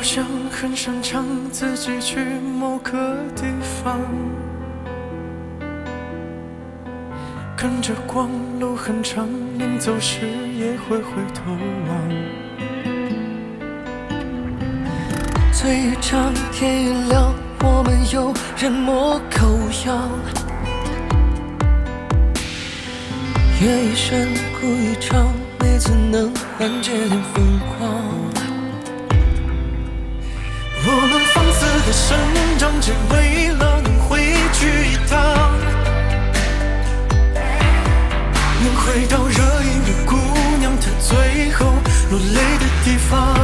好像很擅长自己去某个地方，跟着光，路很长，临走时也会回头望。醉一场，天一亮，我们又人模狗样。夜一深，哭一场，每次能缓解点疯狂。我们放肆的生长，只为了能回去一趟，能回到热映着姑娘她最后落泪的地方。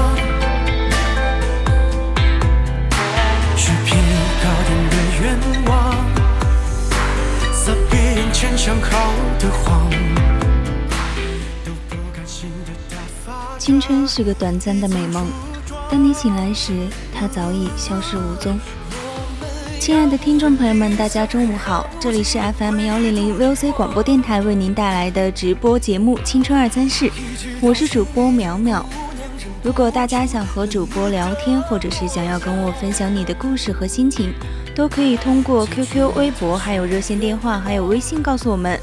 许平高点的愿望，撒别人前想好的谎，都不甘心的打发。青春是个短暂的美梦，当你醒来时，它早已消失无踪。亲爱的听众朋友们，大家中午好，这里是 FM 幺零零 VOC 广播电台为您带来的直播节目《青春二三事》，我是主播淼淼。如果大家想和主播聊天，或者是想要跟我分享你的故事和心情，都可以通过 QQ、微博、还有热线电话、还有微信告诉我们。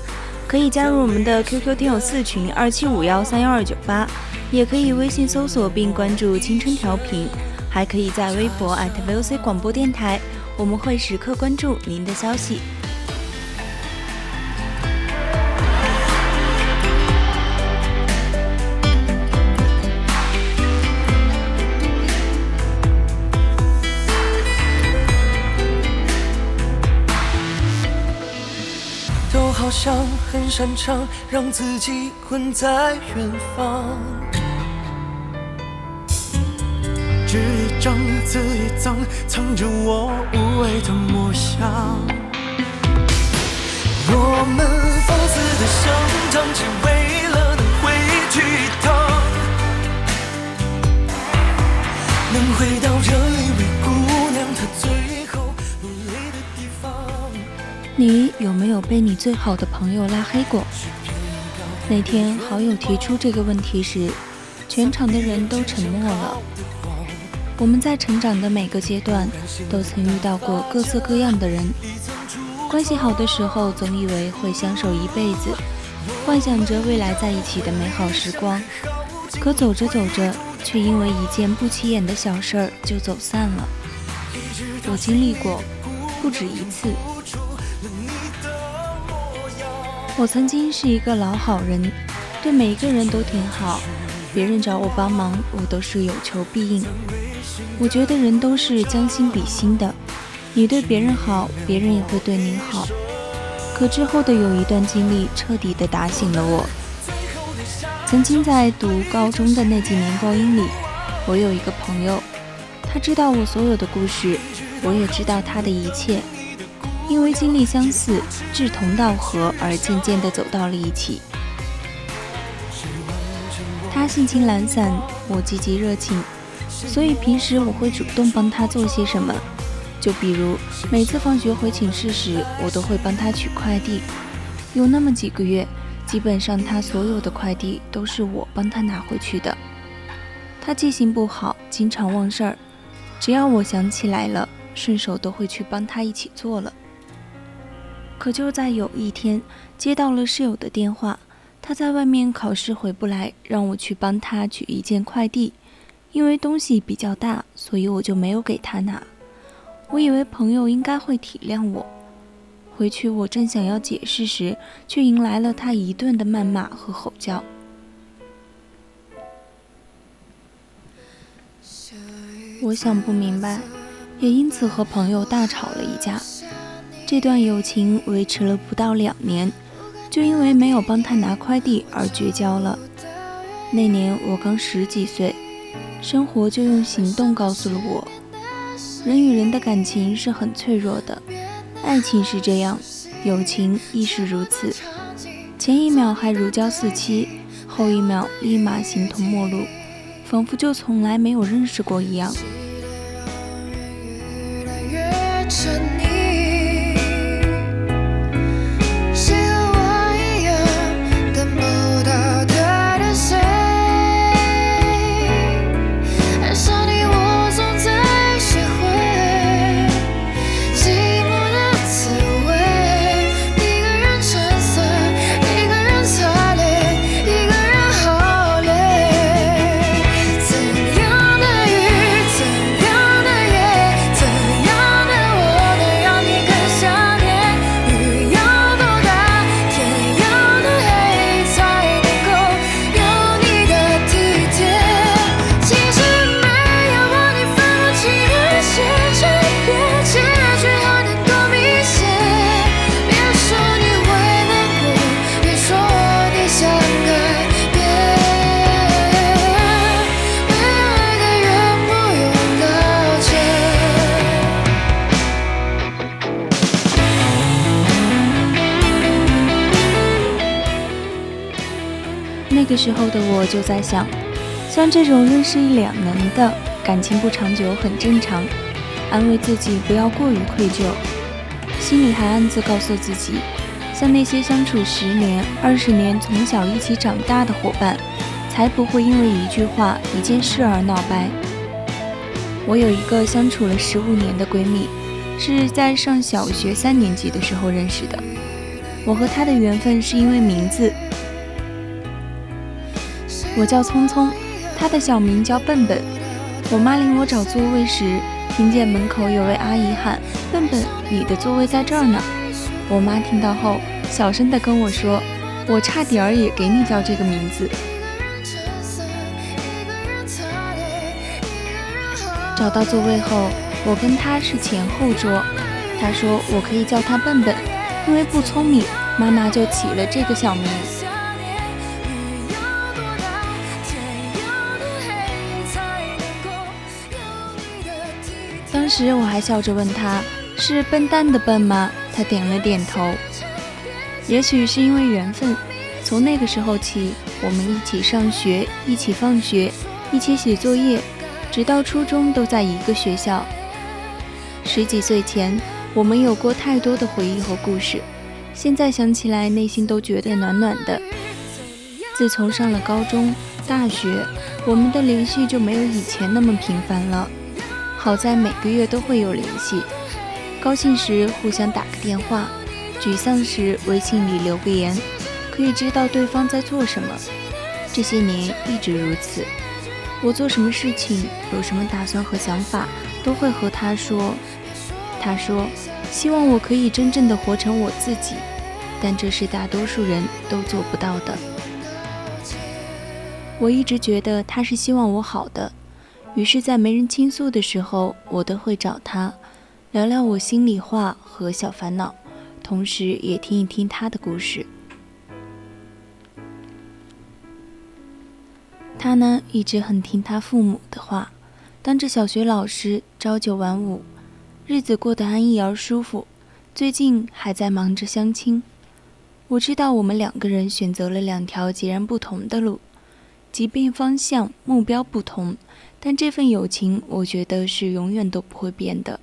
可以加入我们的 QQ 听友四群二七五幺三幺二九八，也可以微信搜索并关注“青春调频”，还可以在微博 @VOC 广播电台，我们会时刻关注您的消息。都好像很擅长让自己困在远方，字一张，藏着我无畏的模样。我们放肆的生长，只为了能回去一趟，能回到这一位姑娘她最后落泪的地方。你有没有被你最好的朋友拉黑过？那天好友提出这个问题时，全场的人都沉默了。我们在成长的每个阶段，都曾遇到过各色各样的人。关系好的时候，总以为会相守一辈子，幻想着未来在一起的美好时光。可走着走着，却因为一件不起眼的小事儿就走散了。我经历过，不止一次。我曾经是一个老好人，对每一个人都挺好，别人找我帮忙，我都是有求必应。我觉得人都是将心比心的，你对别人好，别人也会对你好。可之后的有一段经历，彻底的打醒了我。曾经在读高中的那几年光阴里，我有一个朋友，他知道我所有的故事，我也知道他的一切。因为经历相似，志同道合，而渐渐地走到了一起。他性情懒散，我积极热情，所以平时我会主动帮他做些什么。就比如每次放学回寝室时，我都会帮他取快递。有那么几个月，基本上他所有的快递都是我帮他拿回去的。他记性不好，经常忘事儿，只要我想起来了，顺手都会去帮他一起做了。可就在有一天，接到了室友的电话，他在外面考试回不来，让我去帮他取一件快递。因为东西比较大，所以我就没有给他拿。我以为朋友应该会体谅我。回去我正想要解释时，却迎来了他一顿的谩骂和吼叫。我想不明白，也因此和朋友大吵了一架。这段友情维持了不到两年，就因为没有帮他拿快递而绝交了。那年我刚十几岁。生活就用行动告诉了我，人与人的感情是很脆弱的，爱情是这样，友情亦是如此。前一秒还如胶似漆，后一秒立马形同陌路，仿佛就从来没有认识过一样。就在想，像这种认识一两年的感情不长久很正常，安慰自己不要过于愧疚，心里还暗自告诉自己，像那些相处十年、二十年、从小一起长大的伙伴，才不会因为一句话、一件事而闹掰。我有一个相处了十五年的闺蜜，是在上小学三年级的时候认识的，我和她的缘分是因为名字。我叫聪聪，他的小名叫笨笨。我妈领我找座位时，听见门口有位阿姨喊：“笨笨，你的座位在这儿呢。”我妈听到后，小声地跟我说：“我差点儿也给你叫这个名字。”找到座位后，我跟他是前后桌。他说我可以叫他笨笨，因为不聪明，妈妈就起了这个小名。时我还笑着问他：“是笨蛋的笨吗？”他点了点头。也许是因为缘分，从那个时候起，我们一起上学，一起放学，一起写作业，直到初中都在一个学校。十几岁前，我们有过太多的回忆和故事，现在想起来，内心都觉得暖暖的。自从上了高中、大学，我们的联系就没有以前那么频繁了。好在每个月都会有联系，高兴时互相打个电话，沮丧时微信里留个言，可以知道对方在做什么。这些年一直如此，我做什么事情，有什么打算和想法，都会和他说。他说，希望我可以真正的活成我自己，但这是大多数人都做不到的。我一直觉得他是希望我好的。于是，在没人倾诉的时候，我都会找他聊聊我心里话和小烦恼，同时也听一听他的故事。他呢，一直很听他父母的话，当着小学老师，朝九晚五，日子过得安逸而舒服。最近还在忙着相亲。我知道我们两个人选择了两条截然不同的路，即便方向目标不同。但这份友情，我觉得是永远都不会变的。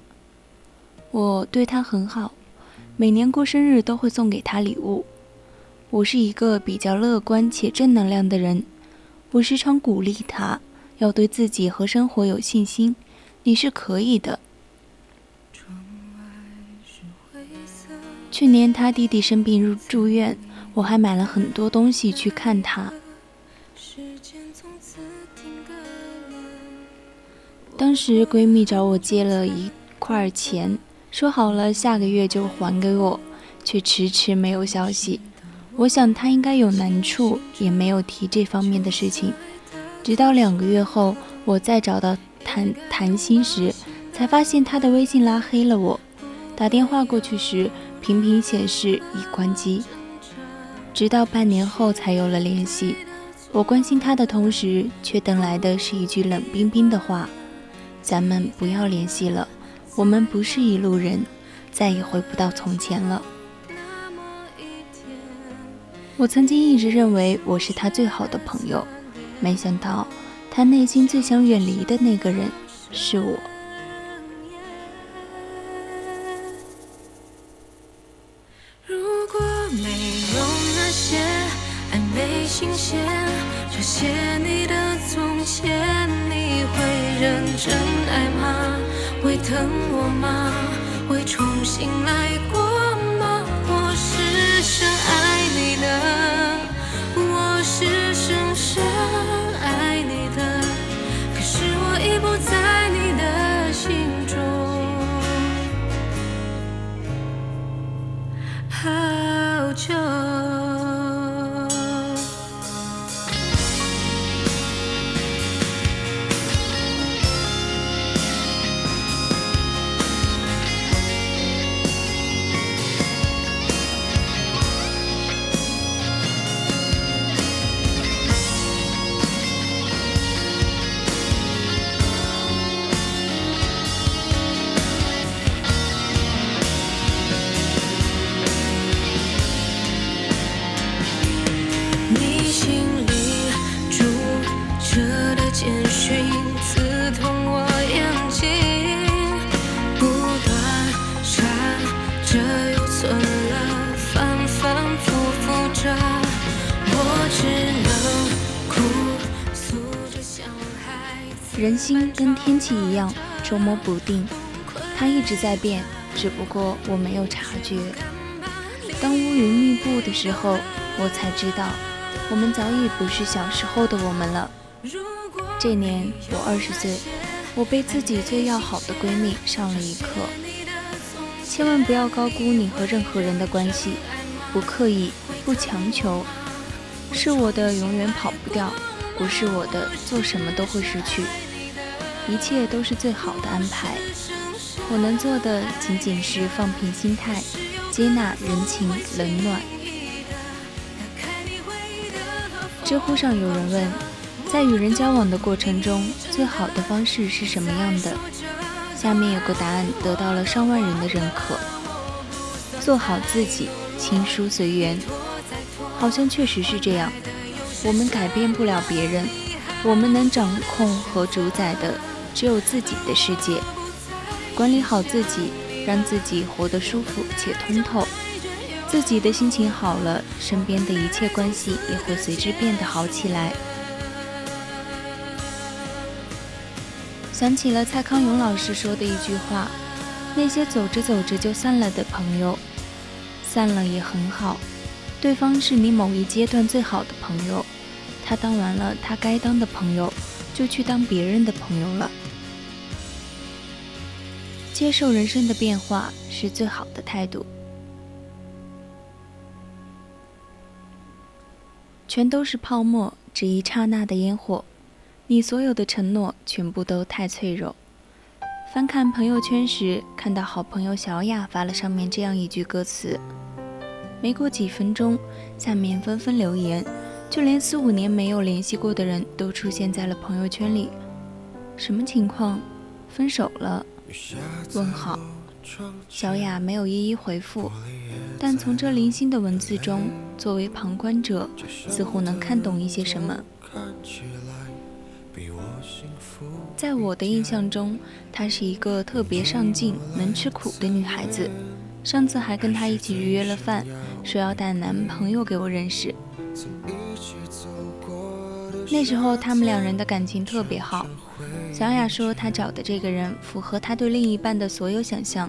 我对他很好，每年过生日都会送给他礼物。我是一个比较乐观且正能量的人，我时常鼓励他要对自己和生活有信心。你是可以的。去年他弟弟生病入住院，我还买了很多东西去看他。当时闺蜜找我借了一块钱，说好了下个月就还给我，却迟迟没有消息。我想她应该有难处，也没有提这方面的事情。直到两个月后，我再找到谈谈心时，才发现她的微信拉黑了我。打电话过去时，频频显示已关机。直到半年后才有了联系。我关心她的同时，却等来的是一句冷冰冰的话。咱们不要联系了，我们不是一路人，再也回不到从前了。我曾经一直认为我是他最好的朋友，没想到他内心最想远离的那个人是我。等我吗？会重新来过人心跟天气一样，捉摸不定，它一直在变，只不过我没有察觉。当乌云密布的时候，我才知道，我们早已不是小时候的我们了。这年我二十岁，我被自己最要好的闺蜜上了一课：千万不要高估你和任何人的关系，不刻意，不强求。是我的永远跑不掉，不是我的做什么都会失去。一切都是最好的安排。我能做的仅仅是放平心态，接纳人情冷暖。知乎上有人问，在与人交往的过程中，最好的方式是什么样的？下面有个答案得到了上万人的认可：做好自己，亲疏随缘。好像确实是这样。我们改变不了别人，我们能掌控和主宰的只有自己的世界。管理好自己，让自己活得舒服且通透。自己的心情好了，身边的一切关系也会随之变得好起来。想起了蔡康永老师说的一句话：“那些走着走着就散了的朋友，散了也很好。对方是你某一阶段最好的朋友，他当完了他该当的朋友，就去当别人的朋友了。接受人生的变化是最好的态度。全都是泡沫，只一刹那的烟火。你所有的承诺全部都太脆弱。翻看朋友圈时，看到好朋友小雅发了上面这样一句歌词。没过几分钟，下面纷纷留言，就连四五年没有联系过的人都出现在了朋友圈里。什么情况？分手了？问号。小雅没有一一回复，但从这零星的文字中，作为旁观者，似乎能看懂一些什么。在我的印象中，她是一个特别上进、能吃苦的女孩子。上次还跟她一起预约了饭，说要带男朋友给我认识。那时候他们两人的感情特别好。小雅说她找的这个人符合她对另一半的所有想象，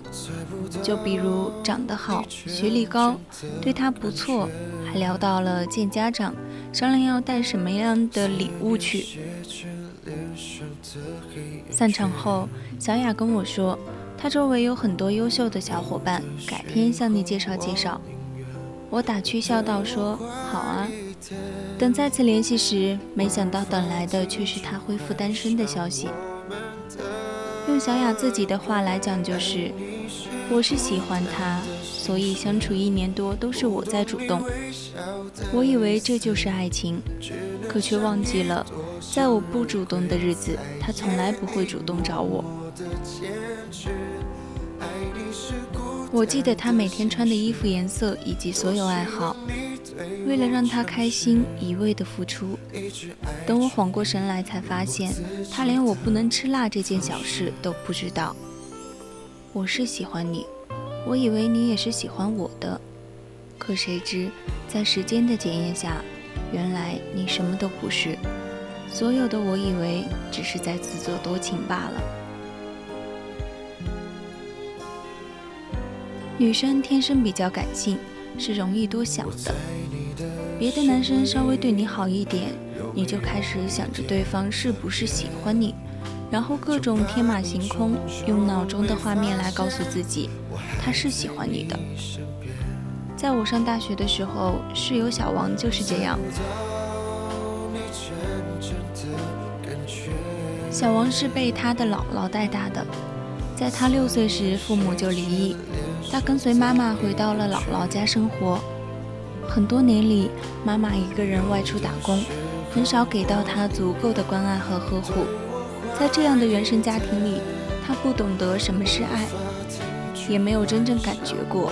就比如长得好、学历高、对她不错，还聊到了见家长，商量要带什么样的礼物去。散场后，小雅跟我说，她周围有很多优秀的小伙伴，改天向你介绍介绍。我打趣笑道：“说好啊。”等再次联系时，没想到等来的却是他恢复单身的消息。用小雅自己的话来讲，就是我是喜欢他，所以相处一年多都是我在主动。我以为这就是爱情，可却忘记了，在我不主动的日子，他从来不会主动找我。我记得他每天穿的衣服颜色以及所有爱好，为了让他开心，一味的付出。等我缓过神来，才发现他连我不能吃辣这件小事都不知道。我是喜欢你，我以为你也是喜欢我的，可谁知在时间的检验下，原来你什么都不是。所有的我以为只是在自作多情罢了。女生天生比较感性，是容易多想的。别的男生稍微对你好一点，你就开始想着对方是不是喜欢你，然后各种天马行空，用脑中的画面来告诉自己他是喜欢你的。在我上大学的时候，室友小王就是这样。小王是被他的姥姥带大的，在他六岁时，父母就离异。他跟随妈妈回到了姥姥家生活，很多年里，妈妈一个人外出打工，很少给到他足够的关爱和呵护。在这样的原生家庭里，他不懂得什么是爱，也没有真正感觉过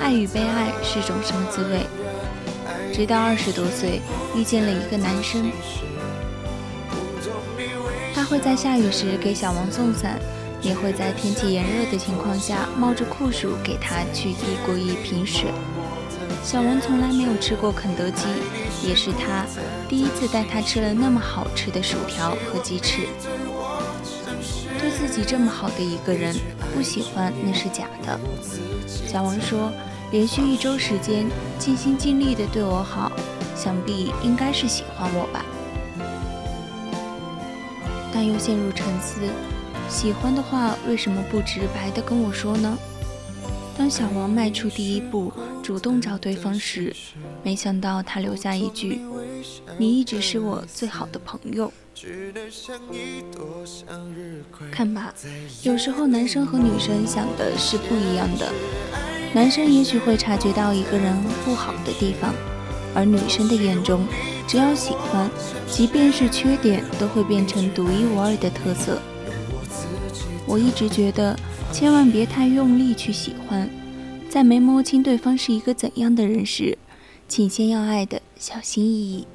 爱与被爱是种什么滋味。直到二十多岁，遇见了一个男生，他会在下雨时给小王送伞。也会在天气炎热的情况下冒着酷暑给他去递过一瓶水。小王从来没有吃过肯德基，也是他第一次带他吃了那么好吃的薯条和鸡翅。对自己这么好的一个人，不喜欢那是假的。小王说，连续一周时间尽心尽力的对我好，想必应该是喜欢我吧。但又陷入沉思。喜欢的话，为什么不直白的跟我说呢？当小王迈出第一步，主动找对方时，没想到他留下一句：“你一直是我最好的朋友。”看吧，有时候男生和女生想的是不一样的。男生也许会察觉到一个人不好的地方，而女生的眼中，只要喜欢，即便是缺点，都会变成独一无二的特色。我一直觉得，千万别太用力去喜欢，在没摸清对方是一个怎样的人时，请先要爱的小心翼翼。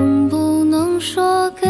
能不能说给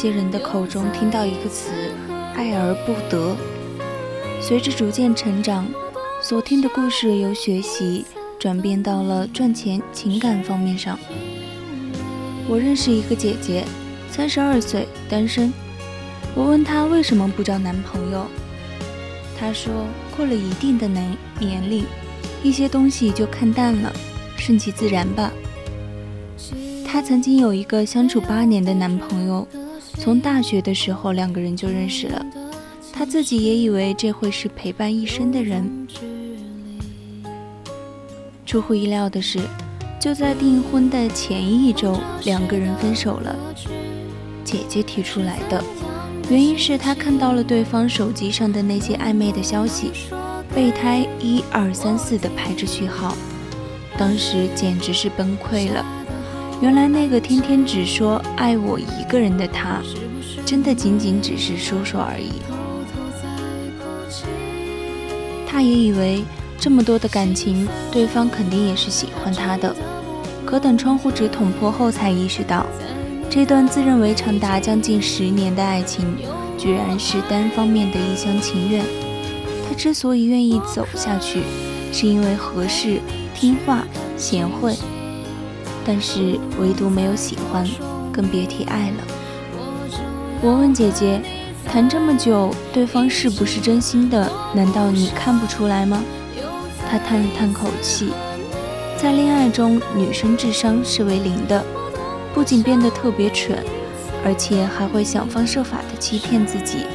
些人的口中听到一个词“爱而不得”。随着逐渐成长，所听的故事由学习转变到了赚钱、情感方面上。我认识一个姐姐，三十二岁，单身。我问她为什么不找男朋友，她说过了一定的年年龄，一些东西就看淡了，顺其自然吧。她曾经有一个相处八年的男朋友，从大学的时候两个人就认识了，她自己也以为这会是陪伴一生的人。出乎意料的是。就在订婚的前一周，两个人分手了。姐姐提出来的原因是她看到了对方手机上的那些暧昧的消息，备胎一二三四的排着序号，当时简直是崩溃了。原来那个天天只说爱我一个人的他，真的仅仅只是说说而已。他也以为。这么多的感情，对方肯定也是喜欢他的。可等窗户纸捅破后，才意识到，这段自认为长达将近十年的爱情，居然是单方面的一厢情愿。他之所以愿意走下去，是因为合适、听话、贤惠，但是唯独没有喜欢，更别提爱了。我问姐姐，谈这么久，对方是不是真心的？难道你看不出来吗？她叹了叹口气，在恋爱中，女生智商是为零的，不仅变得特别蠢，而且还会想方设法的欺骗自己，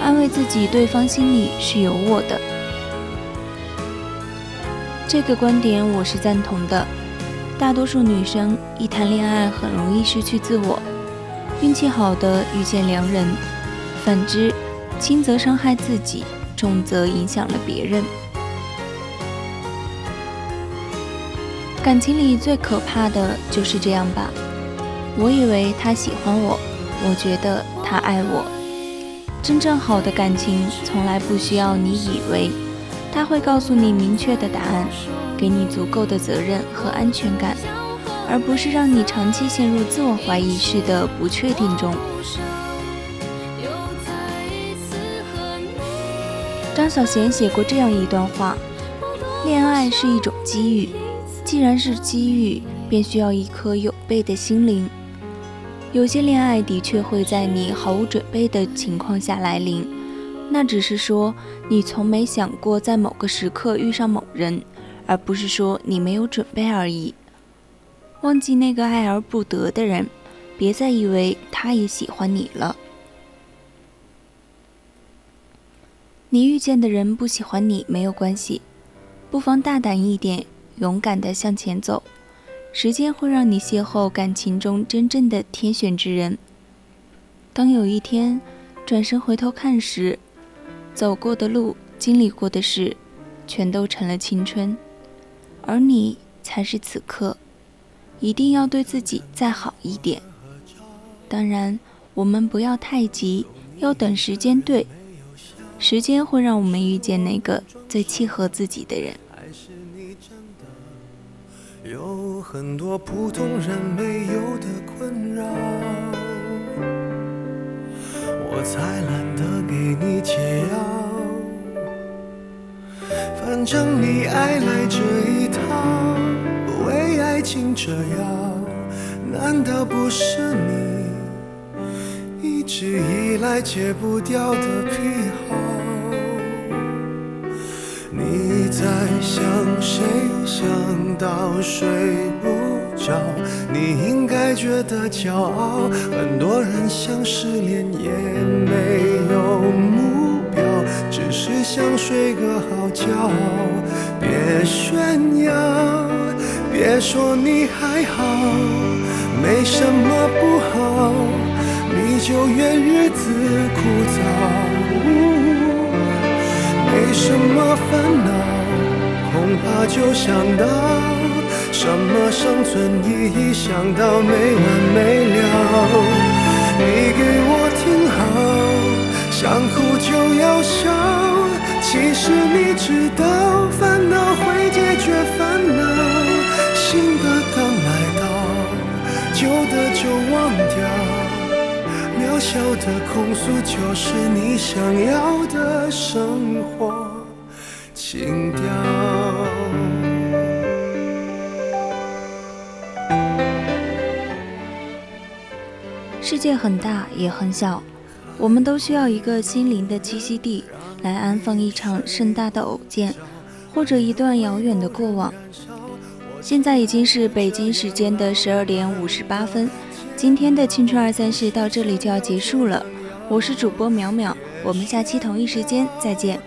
安慰自己对方心里是有我的。这个观点我是赞同的。大多数女生一谈恋爱很容易失去自我，运气好的遇见良人，反之，轻则伤害自己，重则影响了别人。感情里最可怕的就是这样吧。我以为他喜欢我，我觉得他爱我。真正好的感情从来不需要你以为，他会告诉你明确的答案，给你足够的责任和安全感，而不是让你长期陷入自我怀疑式的不确定中。张小娴写过这样一段话：恋爱是一种机遇。既然是机遇，便需要一颗有备的心灵。有些恋爱的确会在你毫无准备的情况下来临，那只是说你从没想过在某个时刻遇上某人，而不是说你没有准备而已。忘记那个爱而不得的人，别再以为他也喜欢你了。你遇见的人不喜欢你没有关系，不妨大胆一点。勇敢地向前走，时间会让你邂逅感情中真正的天选之人。当有一天转身回头看时，走过的路、经历过的事，全都成了青春，而你才是此刻。一定要对自己再好一点。当然，我们不要太急，要等时间对，时间会让我们遇见那个最契合自己的人。有很多普通人没有的困扰，我才懒得给你解药。反正你爱来这一套，为爱情折腰，难道不是你一直以来戒不掉的癖好？你在想谁？想到睡不你应该觉得骄傲。很多人想失恋也没有目标，只是想睡个好觉。别炫耀，别说你还好，没什么不好，你就怨日子枯燥。没什么烦恼，恐怕就想到什么生存意义，想到没完没了。你给我听好，想哭就要笑。其实你知道，烦恼会解决烦恼。新的刚来到，旧的就忘掉。渺小的控诉，就是你想要的生活情调。界很大，也很小，我们都需要一个心灵的栖息地，来安放一场盛大的偶见，或者一段遥远的过往。现在已经是北京时间的十二点五十八分，今天的青春二三事到这里就要结束了。我是主播淼淼，我们下期同一时间再见。